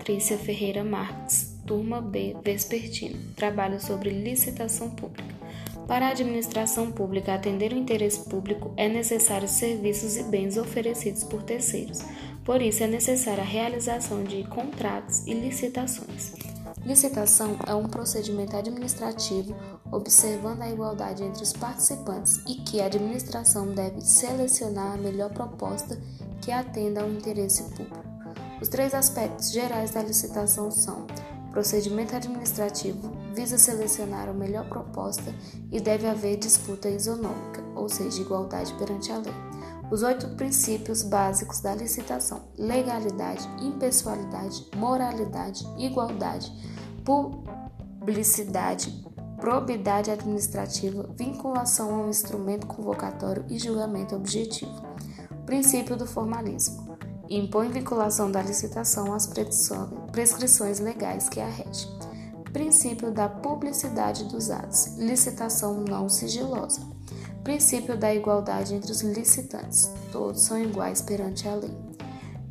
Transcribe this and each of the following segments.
Patrícia Ferreira Marques, turma B, Vespertino. Trabalho sobre licitação pública. Para a administração pública atender o interesse público, é necessário serviços e bens oferecidos por terceiros. Por isso, é necessária a realização de contratos e licitações. Licitação é um procedimento administrativo observando a igualdade entre os participantes e que a administração deve selecionar a melhor proposta que atenda ao interesse público. Os três aspectos gerais da licitação são: procedimento administrativo visa selecionar a melhor proposta e deve haver disputa isonômica, ou seja, igualdade perante a lei. Os oito princípios básicos da licitação: legalidade, impessoalidade, moralidade, igualdade, publicidade, probidade administrativa, vinculação a um instrumento convocatório e julgamento objetivo. Princípio do formalismo. Impõe vinculação da licitação às prescrições legais que a regem. Princípio da publicidade dos atos. Licitação não sigilosa. Princípio da igualdade entre os licitantes. Todos são iguais perante a lei.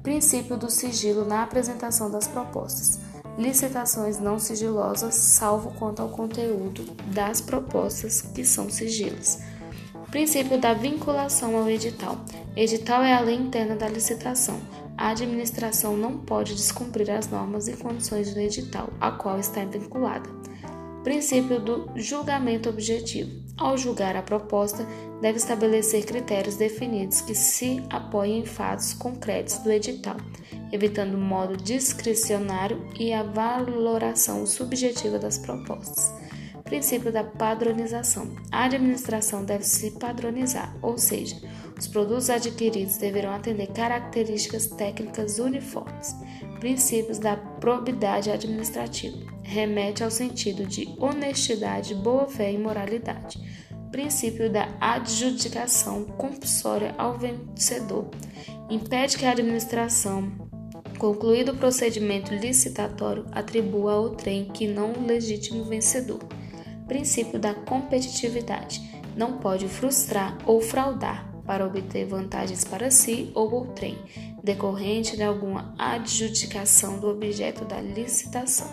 Princípio do sigilo na apresentação das propostas licitações não sigilosas, salvo quanto ao conteúdo das propostas que são sigilos. Princípio da vinculação ao edital. Edital é a lei interna da licitação. A administração não pode descumprir as normas e condições do edital, a qual está vinculada. Princípio do julgamento objetivo. Ao julgar a proposta, deve estabelecer critérios definidos que se apoiem em fatos concretos do edital, evitando o modo discricionário e a valoração subjetiva das propostas. Princípio da padronização. A administração deve se padronizar, ou seja, os produtos adquiridos deverão atender características técnicas uniformes. Princípios da probidade administrativa. Remete ao sentido de honestidade, boa-fé e moralidade. Princípio da adjudicação compulsória ao vencedor. Impede que a administração, concluído o procedimento licitatório, atribua ao trem que não legítimo vencedor. Princípio da competitividade. Não pode frustrar ou fraudar para obter vantagens para si ou outrem, decorrente de alguma adjudicação do objeto da licitação.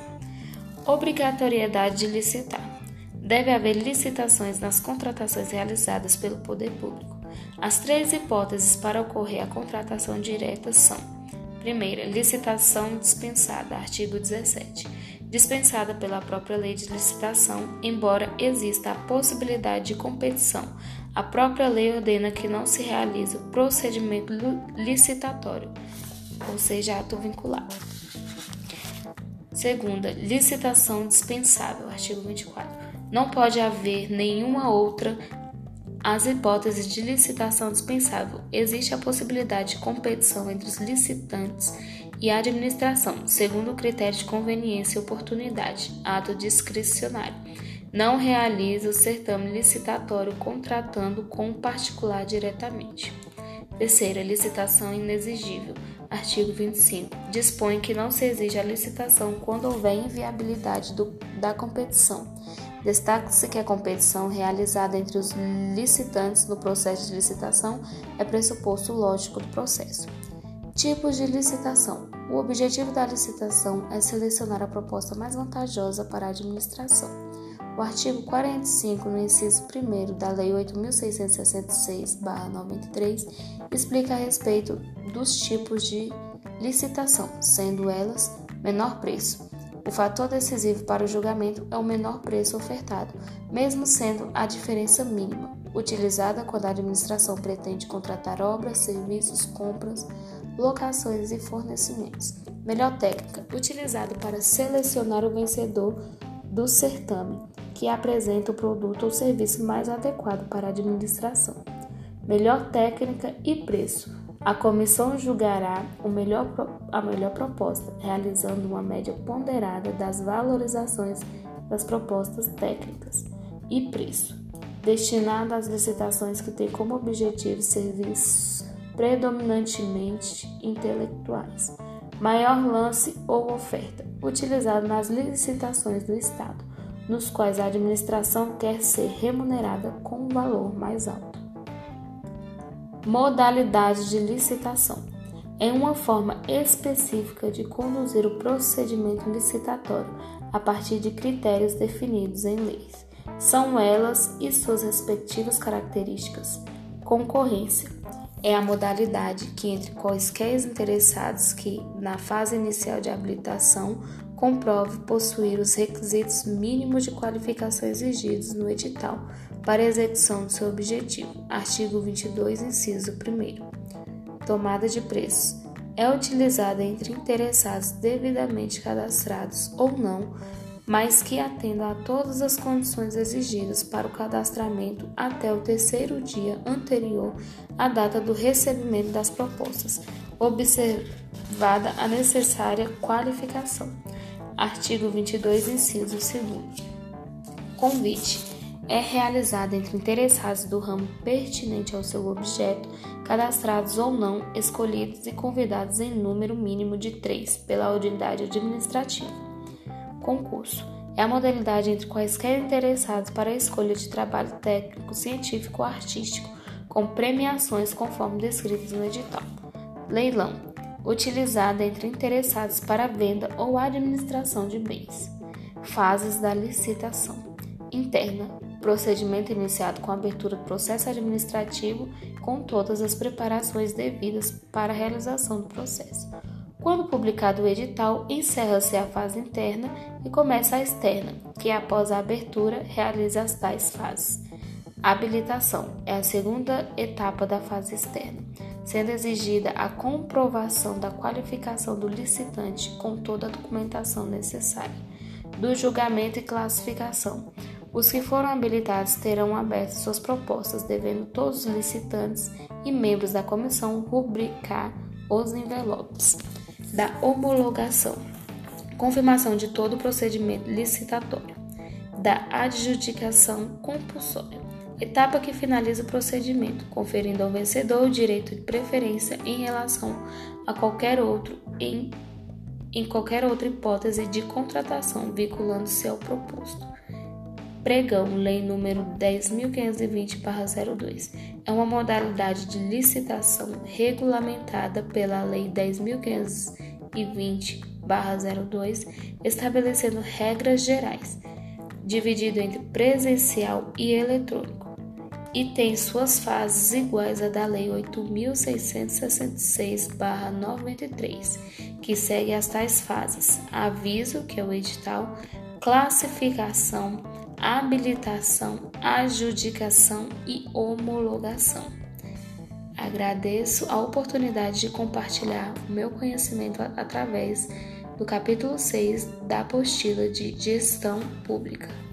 Obrigatoriedade de licitar. Deve haver licitações nas contratações realizadas pelo poder público. As três hipóteses para ocorrer a contratação direta são: primeira, licitação dispensada, artigo 17 dispensada pela própria lei de licitação, embora exista a possibilidade de competição. A própria lei ordena que não se realize o procedimento licitatório, ou seja, ato vinculado. Segunda, licitação dispensável, artigo 24. Não pode haver nenhuma outra as hipóteses de licitação dispensável. Existe a possibilidade de competição entre os licitantes e administração, segundo o critério de conveniência e oportunidade, ato discricionário. Não realiza o certame licitatório contratando com o particular diretamente. Terceira, licitação inexigível. Artigo 25. Dispõe que não se exige a licitação quando houver inviabilidade do, da competição. Destaca-se que a competição realizada entre os licitantes no processo de licitação é pressuposto lógico do processo. Tipos de licitação: O objetivo da licitação é selecionar a proposta mais vantajosa para a administração. O artigo 45, no inciso 1 da Lei 8.666-93, explica a respeito dos tipos de licitação, sendo elas menor preço. O fator decisivo para o julgamento é o menor preço ofertado, mesmo sendo a diferença mínima, utilizada quando a administração pretende contratar obras, serviços, compras, locações e fornecimentos. Melhor técnica, utilizado para selecionar o vencedor do certame, que apresenta o produto ou serviço mais adequado para a administração. Melhor técnica e preço. A comissão julgará melhor, a melhor proposta, realizando uma média ponderada das valorizações das propostas técnicas e preço, destinada às licitações que têm como objetivo serviços predominantemente intelectuais. Maior lance ou oferta, utilizado nas licitações do Estado, nos quais a administração quer ser remunerada com um valor mais alto. Modalidade de licitação. é uma forma específica de conduzir o procedimento licitatório a partir de critérios definidos em leis. São elas e suas respectivas características. Concorrência é a modalidade que, entre quaisquer interessados que, na fase inicial de habilitação, comprove possuir os requisitos mínimos de qualificação exigidos no edital para execução do seu objetivo. Artigo 22, inciso 1. Tomada de preços é utilizada entre interessados devidamente cadastrados ou não mas que atendam a todas as condições exigidas para o cadastramento até o terceiro dia anterior à data do recebimento das propostas, observada a necessária qualificação. Artigo 22, inciso 2. Convite é realizado entre interessados do ramo pertinente ao seu objeto, cadastrados ou não, escolhidos e convidados em número mínimo de três pela unidade administrativa. Concurso é a modalidade entre quaisquer interessados para a escolha de trabalho técnico, científico ou artístico, com premiações conforme descritas no edital. Leilão utilizada entre interessados para a venda ou administração de bens. Fases da licitação: interna procedimento iniciado com a abertura do processo administrativo com todas as preparações devidas para a realização do processo. Quando publicado o edital, encerra-se a fase interna e começa a externa, que após a abertura realiza as tais fases. Habilitação é a segunda etapa da fase externa, sendo exigida a comprovação da qualificação do licitante com toda a documentação necessária, do julgamento e classificação. Os que foram habilitados terão aberto suas propostas, devendo todos os licitantes e membros da comissão rubricar os envelopes da homologação, confirmação de todo o procedimento licitatório, da adjudicação compulsória, etapa que finaliza o procedimento, conferindo ao vencedor o direito de preferência em relação a qualquer outro em, em qualquer outra hipótese de contratação vinculando-se ao proposto. Pregão, Lei número 10.520-02. É uma modalidade de licitação regulamentada pela Lei 10.520-02, estabelecendo regras gerais, dividido entre presencial e eletrônico, e tem suas fases iguais à da Lei 8.666-93, que segue as tais fases: aviso, que é o edital, classificação, habilitação, adjudicação e homologação. Agradeço a oportunidade de compartilhar o meu conhecimento através do capítulo 6 da apostila de Gestão Pública.